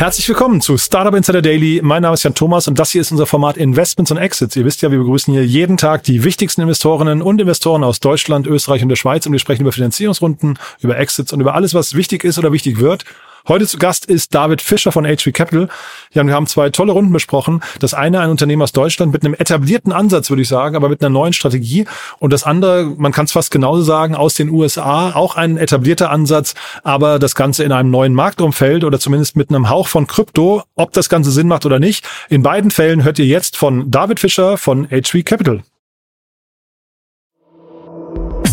Herzlich willkommen zu Startup Insider Daily. Mein Name ist Jan Thomas und das hier ist unser Format Investments und Exits. Ihr wisst ja, wir begrüßen hier jeden Tag die wichtigsten Investorinnen und Investoren aus Deutschland, Österreich und der Schweiz und wir sprechen über Finanzierungsrunden, über Exits und über alles, was wichtig ist oder wichtig wird. Heute zu Gast ist David Fischer von HV Capital. Ja, wir haben zwei tolle Runden besprochen. Das eine ein Unternehmen aus Deutschland mit einem etablierten Ansatz, würde ich sagen, aber mit einer neuen Strategie. Und das andere, man kann es fast genauso sagen, aus den USA, auch ein etablierter Ansatz, aber das Ganze in einem neuen Marktumfeld oder zumindest mit einem Hauch von Krypto, ob das Ganze Sinn macht oder nicht. In beiden Fällen hört ihr jetzt von David Fischer von HV Capital.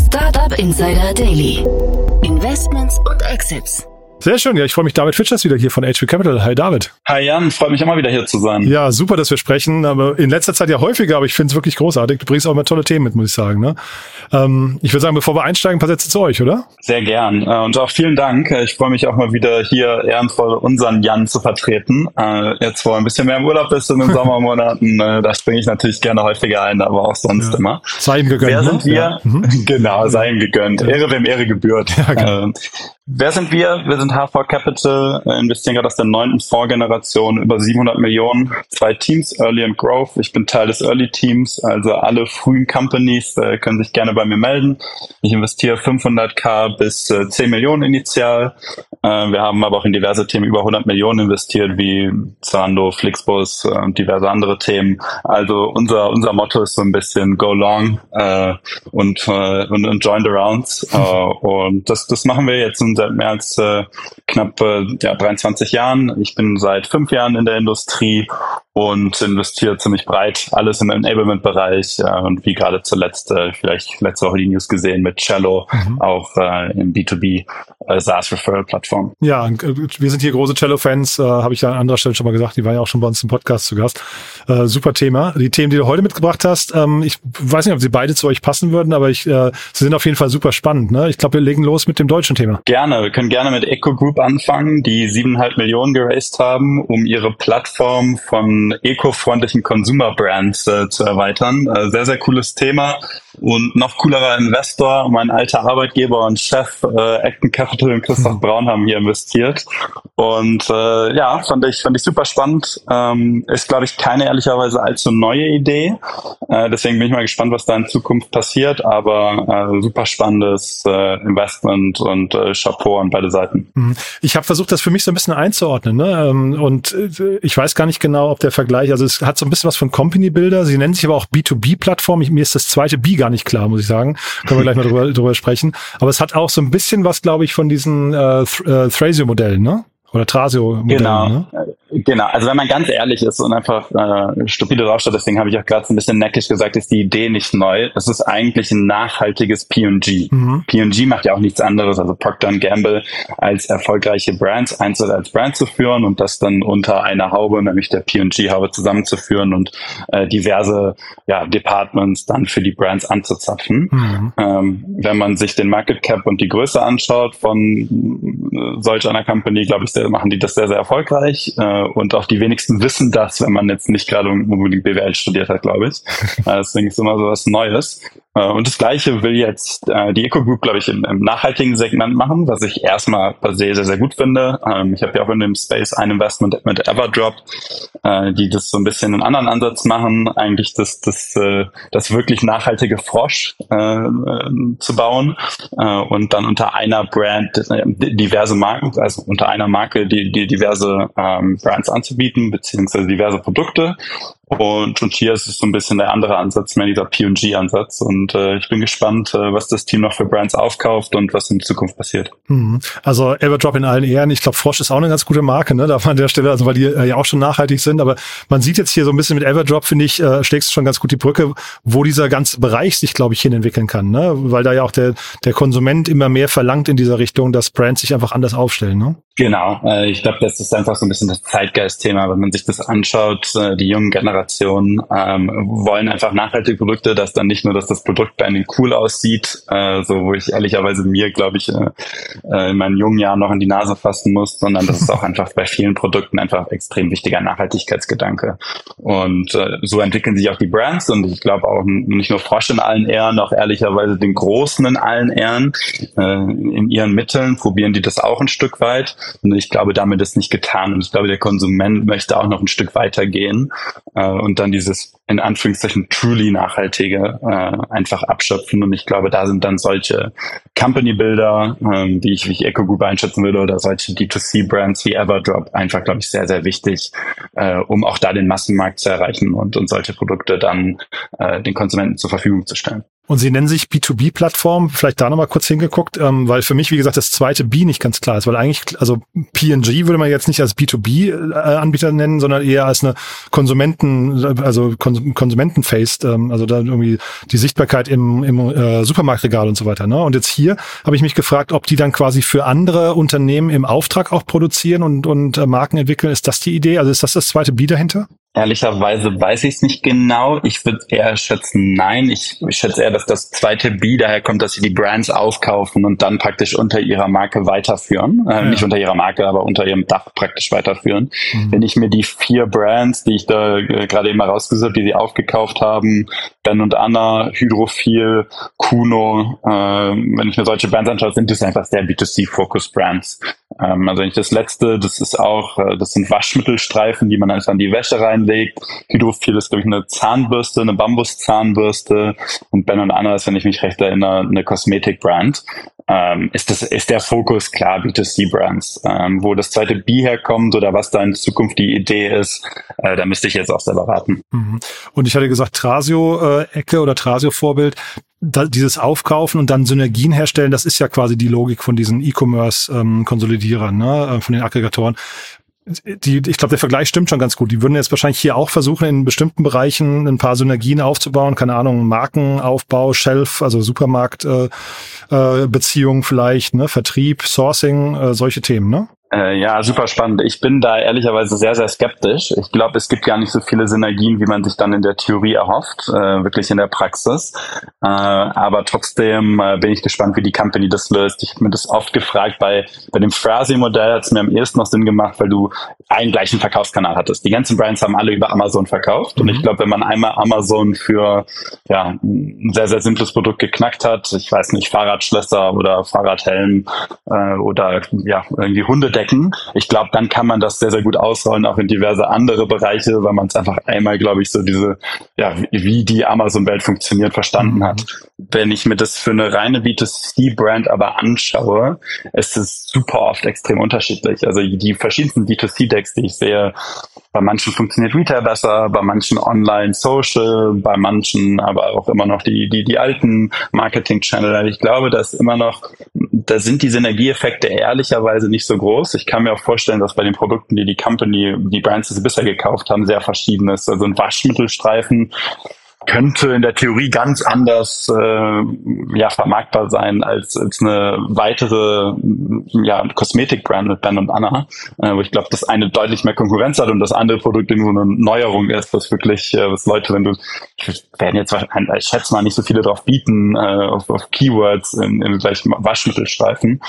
Startup Insider Daily. Investments und Exits. Sehr schön. Ja, ich freue mich. David Fitchers wieder hier von HV Capital. Hi, David. Hi, Jan. Freut mich immer wieder hier zu sein. Ja, super, dass wir sprechen. Aber in letzter Zeit ja häufiger, aber ich finde es wirklich großartig. Du bringst auch immer tolle Themen mit, muss ich sagen. Ne? Ähm, ich würde sagen, bevor wir einsteigen, ein paar Sätze zu euch, oder? Sehr gern. Äh, und auch vielen Dank. Ich freue mich auch mal wieder hier ehrenvoll unseren Jan zu vertreten. Äh, jetzt, wo ein bisschen mehr im Urlaub ist in den Sommermonaten, äh, da springe ich natürlich gerne häufiger ein, aber auch sonst ja. immer. Sei ihm gegönnt. Wer sind ne? wir? Ja. Mhm. Genau, sei ihm gegönnt. Ja. Ehre, wem Ehre gebührt. Ja, genau. Ähm, Wer sind wir? Wir sind HV Capital, äh, investieren gerade aus der neunten Fondsgeneration über 700 Millionen, zwei Teams, Early and Growth. Ich bin Teil des Early Teams, also alle frühen Companies äh, können sich gerne bei mir melden. Ich investiere 500k bis äh, 10 Millionen initial. Äh, wir haben aber auch in diverse Themen über 100 Millionen investiert, wie Zalando, Flixbus äh, und diverse andere Themen. Also unser unser Motto ist so ein bisschen Go Long äh, und, und und Join the Rounds. Und das das machen wir jetzt seit mehr als äh, knapp äh, ja, 23 Jahren. Ich bin seit fünf Jahren in der Industrie und investiere ziemlich breit alles im Enablement-Bereich äh, und wie gerade zuletzt, äh, vielleicht letzte Woche die News gesehen mit Cello, Mhm. auch äh, im B2B äh, SaaS-Referral-Plattform. Ja, und, äh, wir sind hier große Cello-Fans, äh, habe ich ja an anderer Stelle schon mal gesagt. Die war ja auch schon bei uns im Podcast zu Gast. Äh, super Thema. Die Themen, die du heute mitgebracht hast, ähm, ich weiß nicht, ob sie beide zu euch passen würden, aber ich, äh, sie sind auf jeden Fall super spannend. Ne? Ich glaube, wir legen los mit dem deutschen Thema. Gerne, wir können gerne mit Eco Group anfangen, die siebeneinhalb Millionen geraced haben, um ihre Plattform von eco-freundlichen Consumer Brands äh, zu erweitern. Äh, sehr, sehr cooles Thema und noch coolerer Investor, mein alter Arbeitgeber und Chef äh, Acton Capital und Christoph Braun haben hier investiert und äh, ja, fand ich fand ich super spannend. Ähm, ist glaube ich keine ehrlicherweise allzu neue Idee, äh, deswegen bin ich mal gespannt, was da in Zukunft passiert, aber äh, super spannendes äh, Investment und äh, Chapeau an beide Seiten. Mhm. Ich habe versucht, das für mich so ein bisschen einzuordnen. Ne? Ähm, Und äh, ich weiß gar nicht genau, ob der Vergleich, also es hat so ein bisschen was von Company Builder. Sie nennen sich aber auch B2B-Plattform. Ich- Mir ist das zweite B gar nicht klar, muss ich sagen. Können wir gleich mal drüber, drüber sprechen. Aber es hat auch so ein bisschen was, glaube ich, von diesen äh, Th äh, Thrasio-Modellen, ne? Oder Trasio-Modellen. Genau, Ne? Genau. Also wenn man ganz ehrlich ist und einfach äh, stupide draufschaut, deswegen habe ich auch gerade so ein bisschen neckisch gesagt, ist die Idee nicht neu. Es ist eigentlich ein nachhaltiges P&G. Mhm. P&G macht ja auch nichts anderes, also Procter Gamble als erfolgreiche Brands einzeln als Brand zu führen und das dann unter einer Haube, nämlich der P&G-Haube zusammenzuführen und äh, diverse ja, Departments dann für die Brands anzuzapfen. Mhm. Ähm, wenn man sich den Market Cap und die Größe anschaut von äh, solch einer Company, glaube ich, sehr- machen die das sehr, sehr erfolgreich. Äh, und auch die wenigsten wissen das, wenn man jetzt nicht gerade unbedingt BWL studiert hat, glaube ich. Äh, deswegen ist immer so was Neues. Äh, und das Gleiche will jetzt äh, die Eco Group, glaube ich, im, im nachhaltigen Segment machen, was ich erstmal per se sehr, sehr gut finde. Ähm, ich habe ja auch in dem Space ein Investment mit Everdrop, äh, die das so ein bisschen einen anderen Ansatz machen, eigentlich das, das, äh, das wirklich nachhaltige Frosch äh, äh, zu bauen äh, und dann unter einer Brand äh, diverse Marken, also unter einer Marke die, die diverse ähm, Brands anzubieten, beziehungsweise diverse Produkte. Und, und hier ist es so ein bisschen der andere Ansatz, mehr dieser P&G-Ansatz. Und äh, ich bin gespannt, äh, was das Team noch für Brands aufkauft und was in Zukunft passiert. Mhm. Also Everdrop in allen Ehren. Ich glaube, Frosch ist auch eine ganz gute Marke, ne? Darf man an der Stelle, also weil die äh, ja auch schon nachhaltig sind. Aber man sieht jetzt hier so ein bisschen mit Everdrop, finde ich, äh, schlägst du schon ganz gut die Brücke, wo dieser ganze Bereich sich, glaube ich, hin entwickeln kann, ne? Weil da ja auch der, der Konsument immer mehr verlangt in dieser Richtung, dass Brands sich einfach anders aufstellen, ne? Genau, äh, ich glaube, das ist einfach so ein bisschen das Zeitgeist-Thema. Wenn man sich das anschaut, äh, die jungen Generationen ähm, wollen einfach nachhaltige Produkte, dass dann nicht nur, dass das Produkt bei ihnen cool aussieht, äh, so wo ich ehrlicherweise mir, glaube ich, äh, äh, in meinen jungen Jahren noch in die Nase fassen muss, sondern das ist auch einfach bei vielen Produkten einfach extrem wichtiger Nachhaltigkeitsgedanke. Und äh, so entwickeln sich auch die Brands und ich glaube auch nicht nur Frosch in allen Ehren, auch ehrlicherweise den Großen in allen Ehren. Äh, in ihren Mitteln probieren die das auch ein Stück weit. Und ich glaube, damit ist nicht getan. Und ich glaube, der Konsument möchte auch noch ein Stück weitergehen äh, und dann dieses in Anführungszeichen truly nachhaltige äh, einfach abschöpfen. Und ich glaube, da sind dann solche Company-Builder, ähm, die ich wie ich Eco Group einschätzen würde, oder solche D2C-Brands wie Everdrop einfach, glaube ich, sehr, sehr wichtig, äh, um auch da den Massenmarkt zu erreichen und, und solche Produkte dann äh, den Konsumenten zur Verfügung zu stellen. Und sie nennen sich B2B-Plattform. Vielleicht da nochmal kurz hingeguckt, ähm, weil für mich, wie gesagt, das zweite B nicht ganz klar ist, weil eigentlich, also P&G würde man jetzt nicht als B2B-Anbieter nennen, sondern eher als eine Konsumenten, also Konsumenten-Faced, ähm, also da irgendwie die Sichtbarkeit im, im äh, Supermarktregal und so weiter. Ne? Und jetzt hier habe ich mich gefragt, ob die dann quasi für andere Unternehmen im Auftrag auch produzieren und, und äh, Marken entwickeln. Ist das die Idee? Also ist das das zweite B dahinter? Ehrlicherweise weiß ich es nicht genau. Ich würde eher schätzen, nein. Ich, ich schätze eher, dass das zweite B daher kommt, dass sie die Brands aufkaufen und dann praktisch unter ihrer Marke weiterführen. Äh, ja. Nicht unter ihrer Marke, aber unter ihrem Dach praktisch weiterführen. Mhm. Wenn ich mir die vier Brands, die ich da äh, gerade eben rausgesucht die sie aufgekauft haben, Ben und Anna, Hydrophil, Kuno, äh, wenn ich mir solche Brands anschaue, sind das einfach sehr B2C-Focus-Brands. Ähm, also wenn ich das letzte, das ist auch, äh, das sind Waschmittelstreifen, die man einfach an die Wäsche reinlegt. Hydrophil ist, glaube ich, eine Zahnbürste, eine Bambuszahnbürste. Und Ben und Anna ist, wenn ich mich recht erinnere, eine Kosmetik-Brand. Ähm, ist, das, ist der Fokus klar B2C-Brands. Ähm, wo das zweite B herkommt oder was da in Zukunft die Idee ist, äh, da müsste ich jetzt auch selber raten. Mhm. Und ich hatte gesagt, Trasio-Ecke äh, oder Trasio-Vorbild, dieses Aufkaufen und dann Synergien herstellen, das ist ja quasi die Logik von diesen E-Commerce-Konsolidierern, ähm, ne, äh, von den Aggregatoren. Die, ich glaube, der Vergleich stimmt schon ganz gut. Die würden jetzt wahrscheinlich hier auch versuchen, in bestimmten Bereichen ein paar Synergien aufzubauen. Keine Ahnung, Markenaufbau, Shelf, also Supermarktbeziehungen äh, äh, Beziehungen vielleicht, ne, Vertrieb, Sourcing, äh, solche Themen, ne? Äh, ja, super spannend. Ich bin da ehrlicherweise sehr, sehr skeptisch. Ich glaube, es gibt gar nicht so viele Synergien, wie man sich dann in der Theorie erhofft, äh, wirklich in der Praxis. Äh, aber trotzdem äh, bin ich gespannt, wie die Company das löst. Ich habe mir das oft gefragt, bei, bei dem Phrasing-Modell hat es mir am ehesten noch Sinn gemacht, weil du einen gleichen Verkaufskanal hattest. Die ganzen Brands haben alle über Amazon verkauft. Mhm. Und ich mhm. glaube, wenn man einmal Amazon für ja, ein sehr, sehr simples Produkt geknackt hat, ich weiß nicht, Fahrradschlösser oder Fahrradhelm äh, oder ja, irgendwie Hunde abdecken. Ich glaube, dann kann man das sehr, sehr gut ausrollen, auch in diverse andere Bereiche, weil man es einfach einmal, glaube ich, so diese, ja, wie die Amazon-Welt funktioniert, verstanden hat. Wenn ich mir das für eine reine B2C-Brand aber anschaue, ist es super oft extrem unterschiedlich. Also die verschiedensten B2C-Decks, die ich sehe, bei manchen funktioniert Retail besser, bei manchen Online Social, bei manchen aber auch immer noch die, die, die alten Marketing-Channel. Ich glaube, dass immer noch, da sind die Synergieeffekte ehrlicherweise nicht so groß. Ich kann mir auch vorstellen, dass bei den Produkten, die die Company, die Brands, bisher gekauft haben, sehr verschieden ist. Also ein Waschmittelstreifen könnte in der Theorie ganz anders äh, ja, vermarktbar sein als, als eine weitere ja, Kosmetikbrand mit Ben und Anna, äh, wo ich glaube, dass eine deutlich mehr Konkurrenz hat und das andere Produkt nur eine Neuerung ist, was wirklich, äh, was Leute, wenn du, werden jetzt ich schätze mal nicht so viele drauf bieten, äh, auf, auf Keywords in, in gleich Waschmittelstreifen.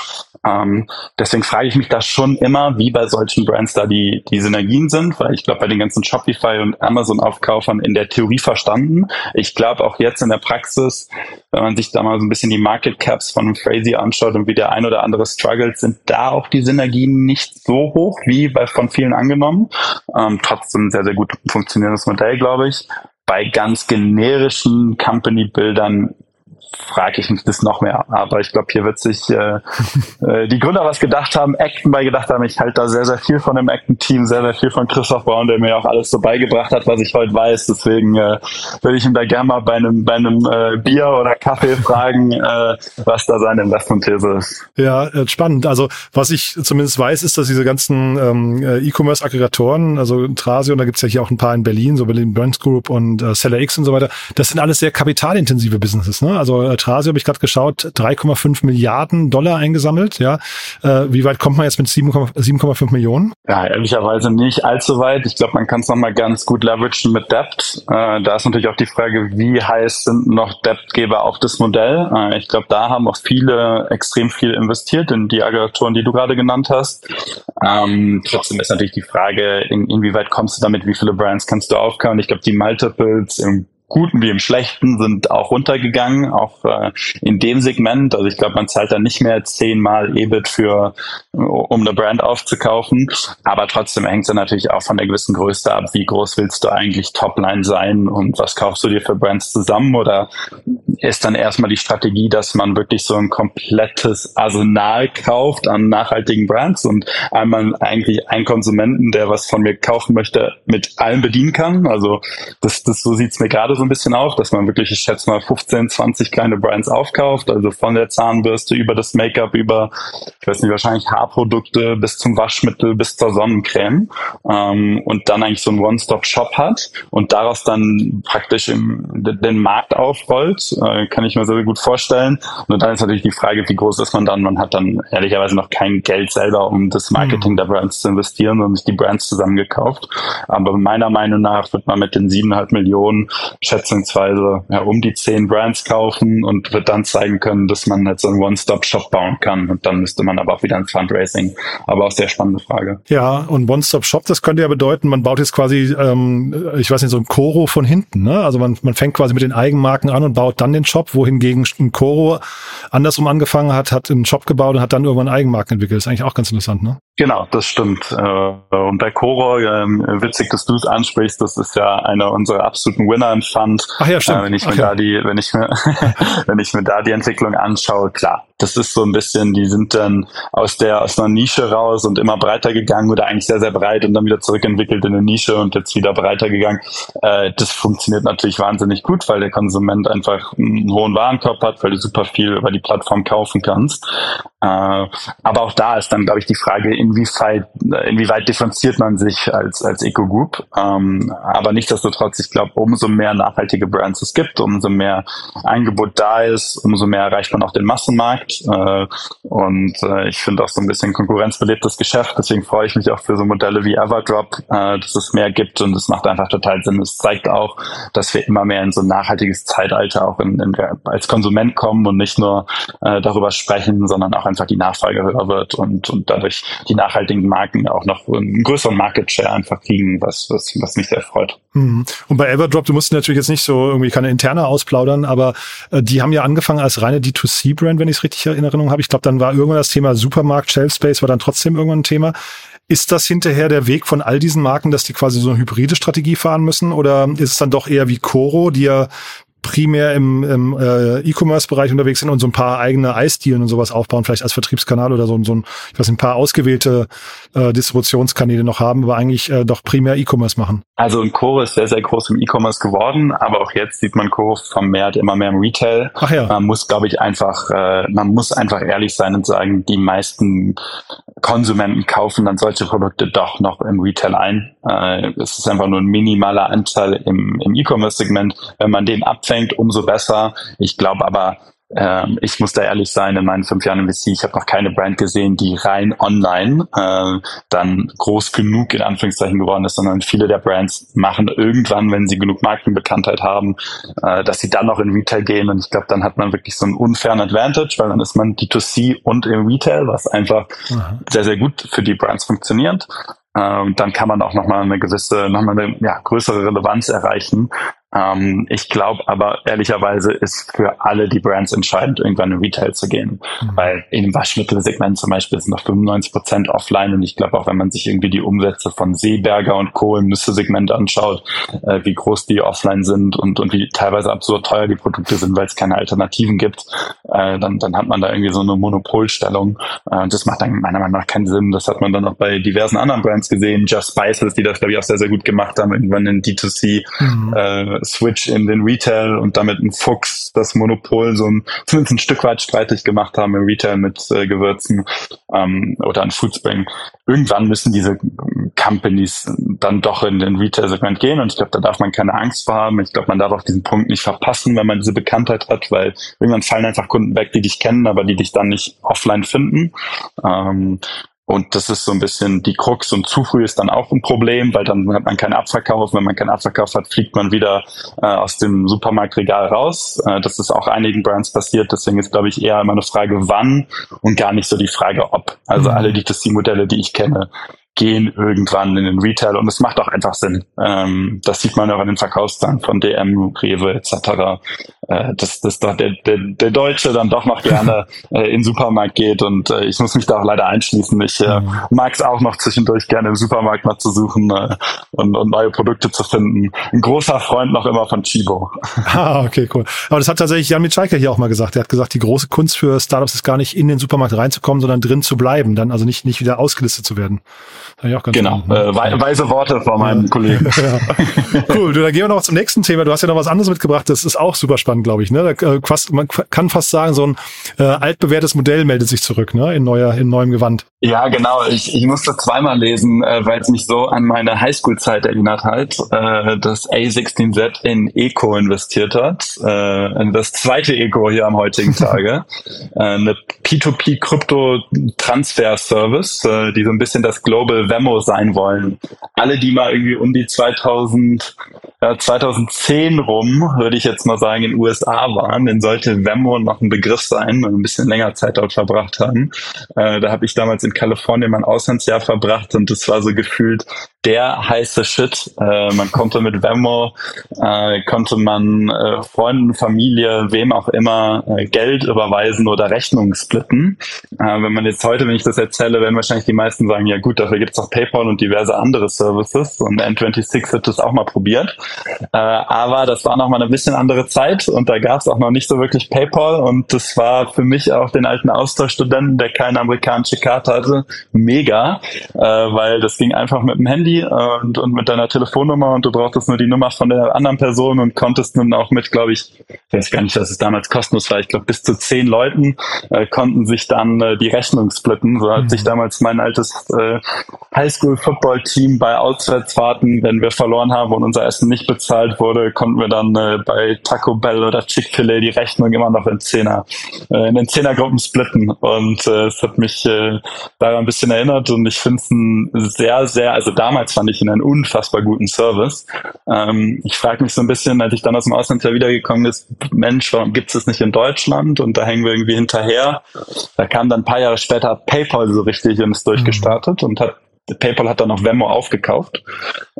Ähm, deswegen frage ich mich da schon immer, wie bei solchen Brands da die, die Synergien sind, weil ich glaube, bei den ganzen Shopify und Amazon-Aufkaufern in der Theorie verstanden, ich glaube auch jetzt in der Praxis, wenn man sich da mal so ein bisschen die Market Caps von Crazy anschaut und wie der ein oder andere struggles, sind da auch die Synergien nicht so hoch wie bei von vielen angenommen. Ähm, trotzdem sehr, sehr gut funktionierendes Modell, glaube ich. Bei ganz generischen Company-Bildern frage ich mich das noch mehr. Aber ich glaube, hier wird sich äh, äh, die Gründer was gedacht haben, Acton bei gedacht haben. Ich halte da sehr, sehr viel von dem Acton-Team, sehr, sehr viel von Christoph Braun, der mir auch alles so beigebracht hat, was ich heute weiß. Deswegen äh, würde ich ihn da gerne mal bei einem, bei einem äh, Bier oder Kaffee fragen, äh, was da seine Investment-These ist. Ja, äh, spannend. Also was ich zumindest weiß, ist, dass diese ganzen ähm, äh, E-Commerce-Aggregatoren, also Trasio, und da gibt's ja hier auch ein paar in Berlin, so Berlin Brands Group und äh, Seller X und so weiter, das sind alles sehr kapitalintensive Businesses. Ne? Also äh, Trasio habe ich gerade geschaut, 3,5 Milliarden Dollar eingesammelt. Ja, äh, wie weit kommt man jetzt mit 7,5 Millionen? Ja, ehrlicherweise nicht allzu weit. Ich glaube, man kann es nochmal ganz gut leveragen mit Debt. Äh, da ist natürlich auch die Frage, wie heiß sind noch Debtgeber auf das Modell? Äh, ich glaube, da haben auch viele extrem viel investiert in die Aggregatoren, die du gerade genannt hast. Ähm, trotzdem ist natürlich die Frage, in, inwieweit kommst du damit, wie viele Brands kannst du aufkaufen? Ich glaube, die Multiples im Guten wie im Schlechten sind auch runtergegangen, auch äh, in dem Segment. Also ich glaube, man zahlt da nicht mehr zehnmal EBIT für, um eine Brand aufzukaufen. Aber trotzdem hängt es ja natürlich auch von der gewissen Größe ab. Wie groß willst du eigentlich Topline sein und was kaufst du dir für Brands zusammen? Oder ist dann erstmal die Strategie, dass man wirklich so ein komplettes Arsenal kauft an nachhaltigen Brands und einmal eigentlich einen Konsumenten, der was von mir kaufen möchte, mit allem bedienen kann? Also das, das so sieht's mir gerade so ein bisschen auf, dass man wirklich, ich schätze mal, 15, 20 kleine Brands aufkauft, also von der Zahnbürste über das Make-up, über, ich weiß nicht, wahrscheinlich Haarprodukte bis zum Waschmittel, bis zur Sonnencreme ähm, und dann eigentlich so einen One-Stop-Shop hat und daraus dann praktisch im, den Markt aufrollt, äh, kann ich mir sehr gut vorstellen. Und dann ist natürlich die Frage, wie groß ist man dann? Man hat dann ehrlicherweise noch kein Geld selber, um das Marketing mhm. der Brands zu investieren und sich die Brands zusammengekauft. Aber meiner Meinung nach wird man mit den siebeneinhalb Millionen schätzungsweise ja, um die zehn Brands kaufen und wird dann zeigen können, dass man jetzt so einen One-Stop-Shop bauen kann. Und dann müsste man aber auch wieder ein Fundraising. Aber auch sehr spannende Frage. Ja, und One-Stop-Shop, das könnte ja bedeuten, man baut jetzt quasi, ähm, ich weiß nicht, so ein Koro von hinten. Ne? Also man, man fängt quasi mit den Eigenmarken an und baut dann den Shop, wohingegen ein Koro andersrum angefangen hat, hat einen Shop gebaut und hat dann irgendwann Eigenmarken entwickelt. Das ist eigentlich auch ganz interessant, ne? Genau, das stimmt. Äh, und bei Koro, ähm, witzig, dass du es ansprichst, das ist ja einer unserer absoluten Winner im Fund. Ach ja, stimmt. Äh, wenn ich mir okay. da die, wenn ich mir, wenn ich mir da die Entwicklung anschaue, klar, das ist so ein bisschen, die sind dann aus der, aus einer Nische raus und immer breiter gegangen oder eigentlich sehr, sehr breit und dann wieder zurückentwickelt in eine Nische und jetzt wieder breiter gegangen. Äh, das funktioniert natürlich wahnsinnig gut, weil der Konsument einfach einen hohen Warenkorb hat, weil du super viel über die Plattform kaufen kannst. Äh, aber auch da ist dann, glaube ich, die Frage, inwieweit, inwieweit differenziert man sich als, als Eco-Group. Ähm, aber nichtsdestotrotz, ich glaube, umso mehr nachhaltige Brands es gibt, umso mehr Angebot da ist, umso mehr erreicht man auch den Massenmarkt. Äh, und äh, ich finde auch so ein bisschen konkurrenzbelebtes Geschäft. Deswegen freue ich mich auch für so Modelle wie Everdrop, äh, dass es mehr gibt und es macht einfach total Sinn. Es zeigt auch, dass wir immer mehr in so ein nachhaltiges Zeitalter auch in, in als Konsument kommen und nicht nur darüber sprechen, sondern auch einfach die Nachfrage höher wird und, und dadurch die nachhaltigen Marken auch noch einen größeren Market Share einfach kriegen, was, was, was mich sehr freut. Mhm. Und bei Everdrop, du musst natürlich jetzt nicht so irgendwie keine interne ausplaudern, aber die haben ja angefangen als reine D2C-Brand, wenn ich es richtig in Erinnerung habe. Ich glaube, dann war irgendwann das Thema Supermarkt, Shelf Space war dann trotzdem irgendwann ein Thema. Ist das hinterher der Weg von all diesen Marken, dass die quasi so eine hybride Strategie fahren müssen? Oder ist es dann doch eher wie Coro, die ja primär im, im äh, E-Commerce-Bereich unterwegs sind und so ein paar eigene Eisdielen und sowas aufbauen, vielleicht als Vertriebskanal oder so, so ein, ich weiß, ein paar ausgewählte äh, Distributionskanäle noch haben, aber eigentlich äh, doch primär E-Commerce machen. Also ein Core ist sehr, sehr groß im E-Commerce geworden, aber auch jetzt sieht man Core vermehrt immer mehr im Retail. Ach ja. Man muss, glaube ich, einfach, äh, man muss einfach ehrlich sein und sagen, die meisten Konsumenten kaufen dann solche Produkte doch noch im Retail ein. Äh, es ist einfach nur ein minimaler Anteil im, im E-Commerce-Segment. Wenn man den abfängt, umso besser. Ich glaube aber, ähm, ich muss da ehrlich sein, in meinen fünf Jahren im VC, ich habe noch keine Brand gesehen, die rein online äh, dann groß genug in Anführungszeichen geworden ist, sondern viele der Brands machen irgendwann, wenn sie genug Markenbekanntheit haben, äh, dass sie dann noch in Retail gehen. Und ich glaube, dann hat man wirklich so einen unfairen Advantage, weil dann ist man D2C und im Retail, was einfach mhm. sehr, sehr gut für die Brands funktioniert. Äh, und dann kann man auch nochmal eine gewisse, nochmal eine ja, größere Relevanz erreichen. Ähm, ich glaube aber ehrlicherweise ist für alle die Brands entscheidend, irgendwann in Retail zu gehen. Mhm. Weil in dem Waschmittelsegment zum Beispiel sind noch 95 Prozent offline und ich glaube auch, wenn man sich irgendwie die Umsätze von Seeberger und Co. im Nüsse-Segment anschaut, äh, wie groß die offline sind und, und wie teilweise absurd teuer die Produkte sind, weil es keine Alternativen gibt, äh, dann, dann hat man da irgendwie so eine Monopolstellung. Äh, und das macht dann meiner Meinung nach keinen Sinn. Das hat man dann auch bei diversen anderen Brands gesehen. Just Spices, die das, glaube ich, auch sehr, sehr gut gemacht haben, irgendwann in D2C. Mhm. Äh, Switch in den Retail und damit ein Fuchs das Monopol so ein, zumindest ein Stück weit streitig gemacht haben im Retail mit äh, Gewürzen ähm, oder ein Foodspring. Irgendwann müssen diese Companies dann doch in den Retail-Segment gehen und ich glaube, da darf man keine Angst vor haben. Ich glaube, man darf auch diesen Punkt nicht verpassen, wenn man diese Bekanntheit hat, weil irgendwann fallen einfach Kunden weg, die dich kennen, aber die dich dann nicht offline finden. Ähm, und das ist so ein bisschen die Krux und zu früh ist dann auch ein Problem, weil dann hat man keinen Abverkauf. Wenn man keinen Abverkauf hat, fliegt man wieder äh, aus dem Supermarktregal raus. Äh, das ist auch einigen Brands passiert. Deswegen ist, glaube ich, eher immer eine Frage, wann und gar nicht so die Frage, ob. Also mhm. alle D2C-Modelle, die ich kenne, gehen irgendwann in den Retail und es macht auch einfach Sinn. Ähm, das sieht man auch an den Verkaufszahlen von DM, Rewe etc. Äh, dass, dass doch der, der, der Deutsche dann doch noch gerne äh, in den Supermarkt geht und äh, ich muss mich da auch leider einschließen. Ich äh, mhm. mag es auch noch zwischendurch gerne im Supermarkt mal zu suchen äh, und, und neue Produkte zu finden. Ein großer Freund noch immer von Chibo. Ah, okay, cool. Aber das hat tatsächlich Jan Mitschaiker hier auch mal gesagt. Er hat gesagt, die große Kunst für Startups ist gar nicht in den Supermarkt reinzukommen, sondern drin zu bleiben, dann also nicht, nicht wieder ausgelistet zu werden. Ja genau, spannend, ne? äh, weise Worte von meinem ja. Kollegen. ja. Cool, du, dann gehen wir noch zum nächsten Thema. Du hast ja noch was anderes mitgebracht, das ist auch super spannend, glaube ich. Ne? Da, äh, fast, man kann fast sagen, so ein äh, altbewährtes Modell meldet sich zurück, ne? in, neuer, in neuem Gewand. Ja, genau. Ich, ich musste zweimal lesen, äh, weil es mich so an meine Highschool-Zeit erinnert hat, äh, dass A16Z in Eco investiert hat. Äh, das zweite Eco hier am heutigen Tage. äh, eine P2P-Krypto-Transfer-Service, äh, die so ein bisschen das Global Vemo sein wollen. Alle, die mal irgendwie um die 2000, äh, 2010 rum, würde ich jetzt mal sagen, in den USA waren, dann sollte Vemo noch ein Begriff sein, und ein bisschen länger Zeit dort verbracht haben. Äh, da habe ich damals in Kalifornien mein Auslandsjahr verbracht und das war so gefühlt der heiße Shit. Äh, man konnte mit Venmo, äh, konnte man äh, Freunden, Familie, wem auch immer äh, Geld überweisen oder Rechnungen splitten. Äh, wenn man jetzt heute, wenn ich das erzähle, werden wahrscheinlich die meisten sagen, ja gut, dafür gibt es auch PayPal und diverse andere Services und N26 hat das auch mal probiert. Äh, aber das war noch mal eine bisschen andere Zeit und da gab es auch noch nicht so wirklich PayPal und das war für mich auch den alten Austauschstudenten, der keine amerikanische Karte hatte, mega, weil das ging einfach mit dem Handy Handy äh, und, und mit deiner Telefonnummer und du brauchtest nur die Nummer von der anderen Person und konntest nun auch mit, glaube ich, ich weiß gar nicht, dass es damals kostenlos war, ich glaube bis zu zehn Leuten äh, konnten sich dann äh, die Rechnung splitten. So hat mhm. sich damals mein altes äh, Highschool-Football-Team bei Auswärtsfahrten, wenn wir verloren haben und unser Essen nicht bezahlt wurde, konnten wir dann äh, bei Taco Bell oder Chick-fil-A die Rechnung immer noch in Zehner, äh, in den Zehnergruppen splitten. Und äh, es hat mich äh, daran ein bisschen erinnert und ich finde es ein sehr, sehr, also damals damals fand ich ihn einen unfassbar guten Service. Ähm, ich frage mich so ein bisschen, als ich dann aus dem Ausland wiedergekommen ist, Mensch, warum gibt es das nicht in Deutschland? Und da hängen wir irgendwie hinterher. Da kam dann ein paar Jahre später PayPal so richtig und ist durchgestartet mhm. und hat PayPal hat dann noch Venmo aufgekauft.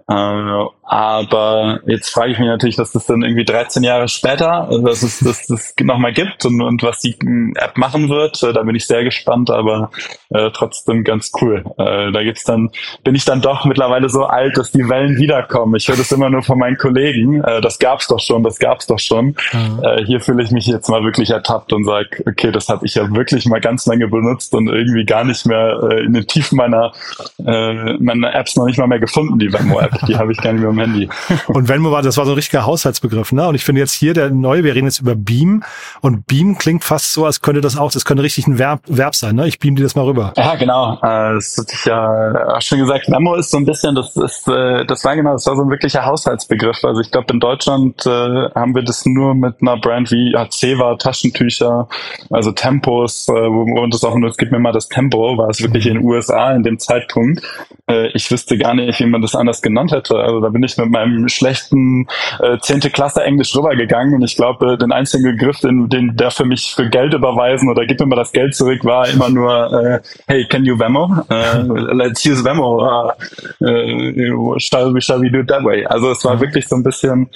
Äh, aber jetzt frage ich mich natürlich, dass das dann irgendwie 13 Jahre später, äh, dass es das, das nochmal gibt und, und was die App machen wird. Äh, da bin ich sehr gespannt, aber äh, trotzdem ganz cool. Äh, da gibt's dann, bin ich dann doch mittlerweile so alt, dass die Wellen wiederkommen. Ich höre das immer nur von meinen Kollegen. Äh, das gab's doch schon, das gab's doch schon. Mhm. Äh, hier fühle ich mich jetzt mal wirklich ertappt und sage, okay, das habe ich ja wirklich mal ganz lange benutzt und irgendwie gar nicht mehr äh, in den Tiefen meiner, äh, meiner Apps noch nicht mal mehr gefunden, die Venmo-App. Die habe ich gar nicht mehr am Handy. Und Venmo war, das war so ein richtiger Haushaltsbegriff, ne? Und ich finde jetzt hier der neue, wir reden jetzt über Beam und Beam klingt fast so, als könnte das auch, das könnte richtig ein Verb, Verb sein, ne? Ich beam dir das mal rüber. Ja, genau. Äh, das hatte ich ja auch schon gesagt. Venmo ist so ein bisschen, das ist, äh, das war genau, das war so ein wirklicher Haushaltsbegriff. Also ich glaube, in Deutschland äh, haben wir das nur mit einer Brand wie Aceva, Taschentücher, also Tempos, äh, wo, wo das auch nur, es gibt mir mal das Tempo, war es wirklich in den USA in dem Zeitpunkt. Äh, ich wüsste gar nicht, wie man das anders genannt hätte. Also da bin ich mit meinem schlechten äh, 10. Klasse Englisch rübergegangen und ich glaube, den einzigen Begriff, den, den der für mich für Geld überweisen oder gib mir mal das Geld zurück, war immer nur äh, Hey, can you Venmo? Uh, let's use Venmo. Uh, uh, shall, we, shall we do it that way? Also es war mhm. wirklich so ein bisschen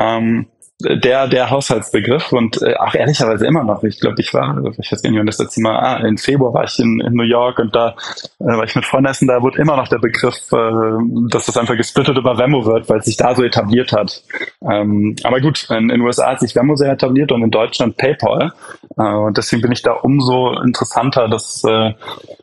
ähm, der, der Haushaltsbegriff und äh, auch ehrlicherweise immer noch. Ich glaube, ich war, ich weiß gar nicht, wann das letzte Mal, ah, in Februar war ich in, in New York und da äh, war ich mit Freunden essen, da wurde immer noch der Begriff, äh, dass das einfach gesplittet über Venmo wird, weil es sich da so etabliert hat. Ähm, aber gut, in, den USA hat sich Venmo sehr etabliert und in Deutschland PayPal. Äh, und deswegen bin ich da umso interessanter, dass äh,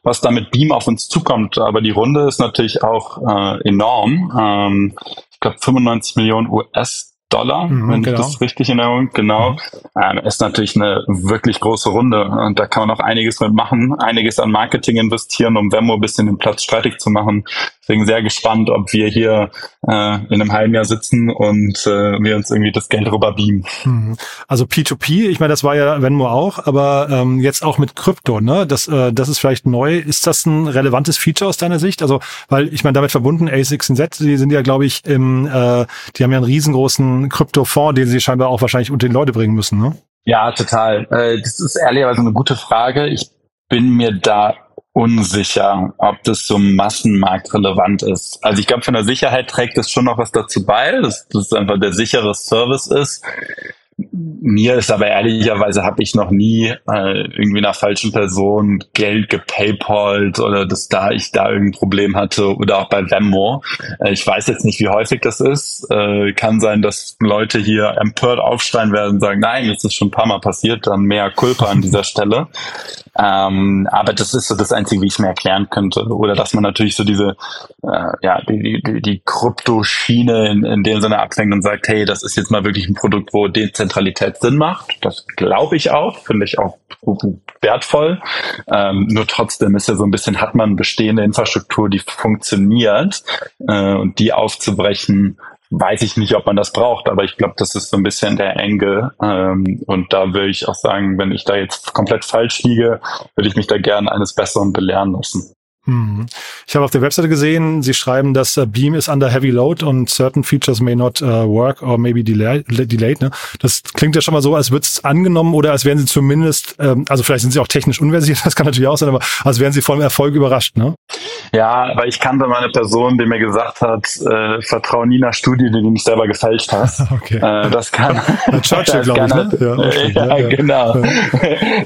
was da mit Beam auf uns zukommt. Aber die Runde ist natürlich auch äh, enorm. Ähm, ich glaube 95 Millionen US Dollar, mhm, wenn genau. ich das richtig in Erinnerung, genau. Mhm. Ähm, ist natürlich eine wirklich große Runde und da kann man auch einiges mit machen, einiges an Marketing investieren, um Venmo ein bisschen den Platz streitig zu machen. Deswegen sehr gespannt, ob wir hier äh, in einem halben Jahr sitzen und äh, wir uns irgendwie das Geld rüber beamen. Mhm. Also P2P, ich meine, das war ja Venmo auch, aber ähm, jetzt auch mit Krypto, ne? Das, äh, das ist vielleicht neu. Ist das ein relevantes Feature aus deiner Sicht? Also, weil ich meine, damit verbunden, A6Z, die sind ja, glaube ich, im, äh, die haben ja einen riesengroßen Kryptofonds, den sie scheinbar auch wahrscheinlich unter die Leute bringen müssen, ne? Ja, total. Äh, das ist ehrlicherweise eine gute Frage. Ich bin mir da unsicher, ob das so massenmarktrelevant ist. Also ich glaube, von der Sicherheit trägt das schon noch was dazu bei, dass das einfach der sichere Service ist. Mir ist aber ehrlicherweise habe ich noch nie äh, irgendwie einer falschen Person Geld gepaypalt oder dass da ich da irgendein Problem hatte oder auch bei Venmo. Äh, ich weiß jetzt nicht, wie häufig das ist. Äh, kann sein, dass Leute hier empört aufschreien werden und sagen, nein, das ist schon ein paar Mal passiert, dann mehr Culpa an dieser Stelle. Ähm, aber das ist so das Einzige, wie ich es mir erklären könnte. Oder dass man natürlich so diese, äh, ja, die, die, die Kryptoschiene in, in dem Sinne abfängt und sagt, hey, das ist jetzt mal wirklich ein Produkt, wo Dezentralität Sinn macht. Das glaube ich auch, finde ich auch wertvoll. Ähm, nur trotzdem ist ja so ein bisschen, hat man bestehende Infrastruktur, die funktioniert äh, und die aufzubrechen, weiß ich nicht, ob man das braucht, aber ich glaube, das ist so ein bisschen der Engel. Ähm, und da würde ich auch sagen, wenn ich da jetzt komplett falsch liege, würde ich mich da gerne eines Besseren belehren lassen. Mhm. Ich habe auf der Webseite gesehen, Sie schreiben, dass uh, Beam is under heavy load und certain features may not uh, work or maybe delay, delayed. Ne? Das klingt ja schon mal so, als würde es angenommen oder als wären Sie zumindest, ähm, also vielleicht sind Sie auch technisch unversiert, das kann natürlich auch sein, aber als wären Sie vom Erfolg überrascht. Ne? Ja, aber ich kannte mal eine Person, die mir gesagt hat, äh, vertraue nie einer Studie, die du nicht selber gefälscht hast. Okay. Äh, das kann, Churchill, glaube ich, ne? Ja, ja, ja, genau.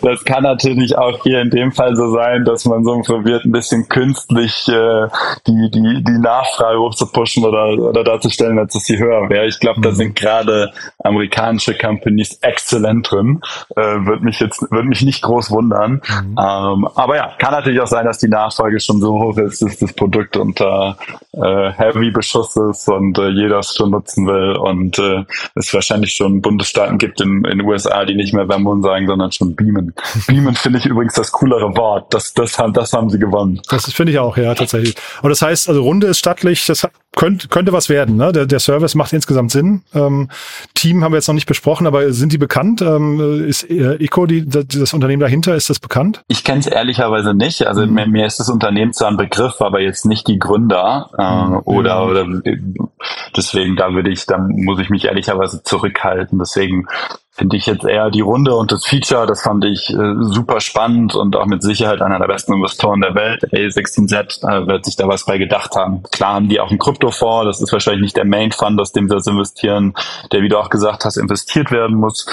Das kann natürlich auch hier in dem Fall so sein, dass man so verwirrt ein bisschen künstlich äh, die, die, die Nachfrage hochzupushen oder, oder darzustellen, als dass sie höher wäre. Ich glaube, mhm. da sind gerade amerikanische Companies exzellent drin. Äh, wird mich jetzt, wird mich nicht groß wundern. Mhm. Ähm, aber ja, kann natürlich auch sein, dass die Nachfrage schon so hoch ist, dass das Produkt unter äh, Heavy Beschuss ist und äh, jeder es schon nutzen will und äh, es wahrscheinlich schon Bundesstaaten gibt in den USA, die nicht mehr Vermon sagen, sondern schon Beamen. Beamen finde ich übrigens das coolere Wort. Das, das, haben, das haben sie gewonnen. Das finde ich auch, ja, tatsächlich. Aber das heißt, also Runde ist stattlich, das könnte, könnte was werden. Ne? Der, der Service macht insgesamt Sinn. Ähm, Team haben wir jetzt noch nicht besprochen, aber sind die bekannt? Ähm, ist äh, Eco die, das Unternehmen dahinter, ist das bekannt? Ich kenne es ehrlicherweise nicht. Also mhm. mir, mir ist das Unternehmen zwar ein Begriff, aber jetzt nicht die Gründer. Äh, mhm. oder, oder deswegen, da würde ich, da muss ich mich ehrlicherweise zurückhalten. Deswegen finde ich jetzt eher die Runde und das Feature, das fand ich äh, super spannend und auch mit Sicherheit einer der besten Investoren der Welt. A16Z äh, wird sich da was bei gedacht haben. Klar haben die auch einen Kryptofonds, das ist wahrscheinlich nicht der Main Fund, aus dem sie das investieren, der, wie du auch gesagt hast, investiert werden muss.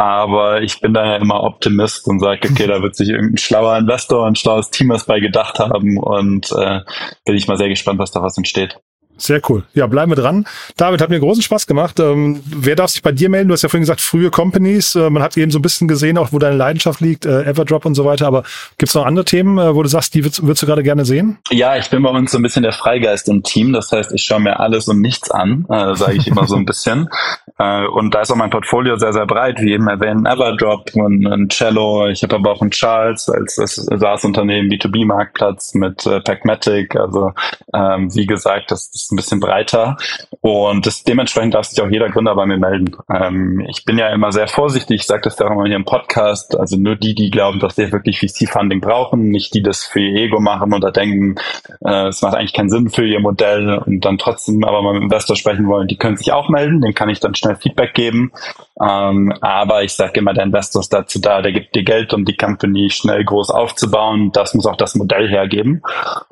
Aber ich bin da ja immer Optimist und sage, okay, da wird sich irgendein schlauer Investor, ein schlaues Team was bei gedacht haben und äh, bin ich mal sehr gespannt, was da was entsteht. Sehr cool. Ja, bleiben wir dran. David, hat mir großen Spaß gemacht. Ähm, wer darf sich bei dir melden? Du hast ja vorhin gesagt, frühe Companies. Äh, man hat eben so ein bisschen gesehen, auch wo deine Leidenschaft liegt, äh, Everdrop und so weiter. Aber gibt's noch andere Themen, äh, wo du sagst, die würdest, würdest, du gerade gerne sehen? Ja, ich bin bei uns so ein bisschen der Freigeist im Team. Das heißt, ich schaue mir alles und nichts an, äh, sage ich immer so ein bisschen. Äh, und da ist auch mein Portfolio sehr, sehr breit, wie eben erwähnt, Everdrop und ein Cello. Ich habe aber auch einen Charles als, als SaaS-Unternehmen, B2B-Marktplatz mit äh, Pacmatic. Also ähm, wie gesagt, das ein bisschen breiter und das, dementsprechend darf sich auch jeder Gründer bei mir melden. Ähm, ich bin ja immer sehr vorsichtig, ich sage das ja auch immer hier im Podcast, also nur die, die glauben, dass sie wirklich VC-Funding brauchen, nicht die das für ihr Ego machen oder denken, äh, es macht eigentlich keinen Sinn für ihr Modell und dann trotzdem aber mal mit dem Investor sprechen wollen, die können sich auch melden, den kann ich dann schnell Feedback geben. Ähm, aber ich sage immer, der Investor ist dazu da, der gibt dir Geld, um die Company schnell groß aufzubauen. Das muss auch das Modell hergeben.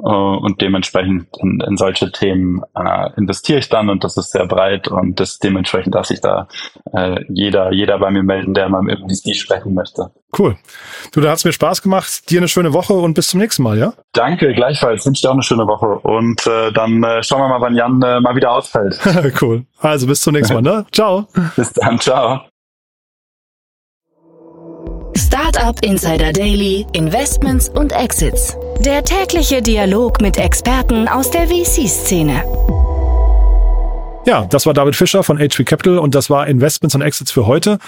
Äh, und dementsprechend in, in solche Themen äh, investiere ich dann und das ist sehr breit und das dementsprechend darf sich da äh, jeder, jeder bei mir melden, der mal mit VC sprechen möchte. Cool. Du, da hat's mir Spaß gemacht. Dir eine schöne Woche und bis zum nächsten Mal, ja? Danke, gleichfalls. Wünsche dir auch eine schöne Woche. Und äh, dann äh, schauen wir mal, wann Jan äh, mal wieder ausfällt. cool. Also bis zum nächsten Mal, ne? Ciao. bis dann, ciao. Startup Insider Daily, Investments und Exits. Der tägliche Dialog mit Experten aus der VC-Szene. Ja, das war David Fischer von HV Capital und das war Investments und Exits für heute.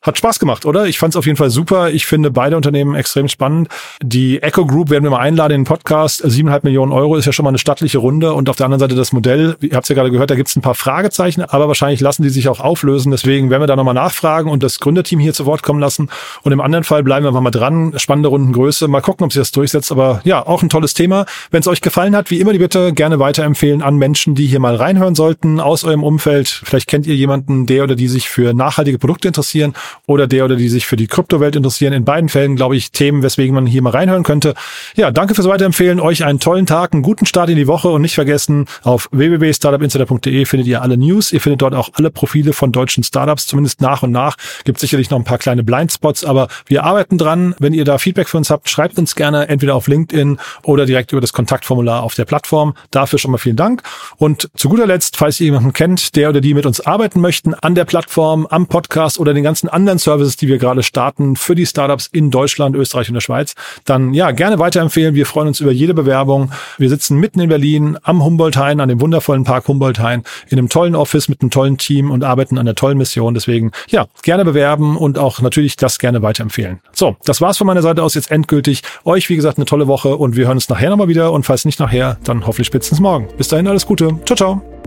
Hat Spaß gemacht, oder? Ich fand es auf jeden Fall super. Ich finde beide Unternehmen extrem spannend. Die Echo Group werden wir mal einladen in den Podcast. Siebeneinhalb Millionen Euro ist ja schon mal eine stattliche Runde. Und auf der anderen Seite das Modell, ihr habt es ja gerade gehört, da gibt es ein paar Fragezeichen, aber wahrscheinlich lassen die sich auch auflösen. Deswegen werden wir da nochmal nachfragen und das Gründerteam hier zu Wort kommen lassen. Und im anderen Fall bleiben wir einfach mal dran. Spannende Rundengröße. Mal gucken, ob sich das durchsetzt. Aber ja, auch ein tolles Thema. Wenn es euch gefallen hat, wie immer die Bitte gerne weiterempfehlen an Menschen, die hier mal reinhören sollten aus eurem Umfeld. Vielleicht kennt ihr jemanden, der oder die sich für nachhaltige Produkte interessieren oder der oder die sich für die Kryptowelt interessieren. In beiden Fällen, glaube ich, Themen, weswegen man hier mal reinhören könnte. Ja, danke fürs Weiterempfehlen. Euch einen tollen Tag, einen guten Start in die Woche und nicht vergessen, auf www.startupinsider.de findet ihr alle News. Ihr findet dort auch alle Profile von deutschen Startups, zumindest nach und nach. Gibt sicherlich noch ein paar kleine Blindspots, aber wir arbeiten dran. Wenn ihr da Feedback für uns habt, schreibt uns gerne entweder auf LinkedIn oder direkt über das Kontaktformular auf der Plattform. Dafür schon mal vielen Dank. Und zu guter Letzt, falls ihr jemanden kennt, der oder die mit uns arbeiten möchten, an der Plattform, am Podcast oder den ganzen anderen Services, die wir gerade starten für die Startups in Deutschland, Österreich und der Schweiz, dann ja, gerne weiterempfehlen. Wir freuen uns über jede Bewerbung. Wir sitzen mitten in Berlin am Humboldt-Hain, an dem wundervollen Park Humboldt-Hain, in einem tollen Office mit einem tollen Team und arbeiten an einer tollen Mission. Deswegen, ja, gerne bewerben und auch natürlich das gerne weiterempfehlen. So, das war's von meiner Seite aus jetzt endgültig. Euch, wie gesagt, eine tolle Woche und wir hören uns nachher nochmal wieder und falls nicht nachher, dann hoffentlich spätestens morgen. Bis dahin alles Gute. Ciao, ciao.